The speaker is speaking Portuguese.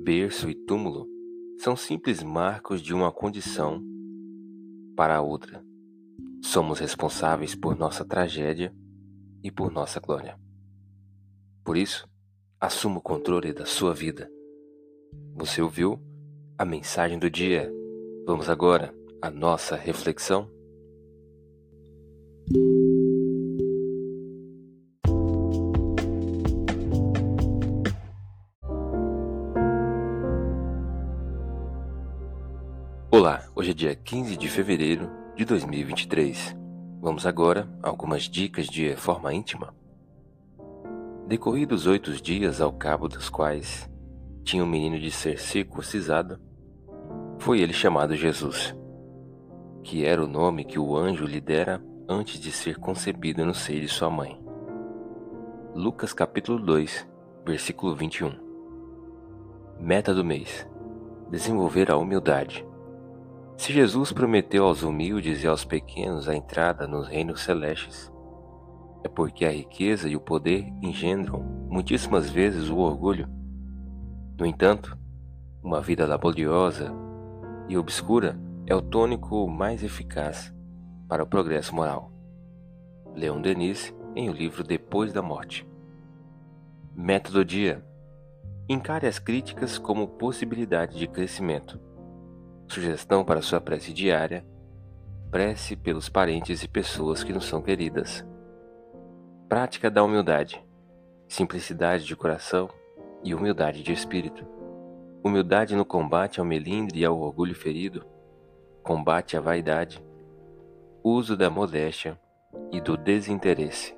Berço e túmulo são simples marcos de uma condição para a outra. Somos responsáveis por nossa tragédia e por nossa glória. Por isso, assuma o controle da sua vida. Você ouviu a mensagem do dia? Vamos agora à nossa reflexão? Olá, hoje é dia 15 de fevereiro de 2023. Vamos agora a algumas dicas de reforma íntima. Decorridos oito dias ao cabo dos quais tinha um menino de ser circuncisado, foi ele chamado Jesus, que era o nome que o anjo lhe dera antes de ser concebido no seio de sua mãe. Lucas capítulo 2, versículo 21. Meta do mês: desenvolver a humildade. Se Jesus prometeu aos humildes e aos pequenos a entrada nos reinos celestes, é porque a riqueza e o poder engendram muitíssimas vezes o orgulho. No entanto, uma vida laboriosa e obscura é o tônico mais eficaz para o progresso moral. Leon Denis, em o livro Depois da Morte. Método dia: encare as críticas como possibilidade de crescimento. Sugestão para sua prece diária: prece pelos parentes e pessoas que nos são queridas. Prática da humildade: simplicidade de coração e humildade de espírito. Humildade no combate ao melindre e ao orgulho ferido, combate à vaidade, uso da modéstia e do desinteresse.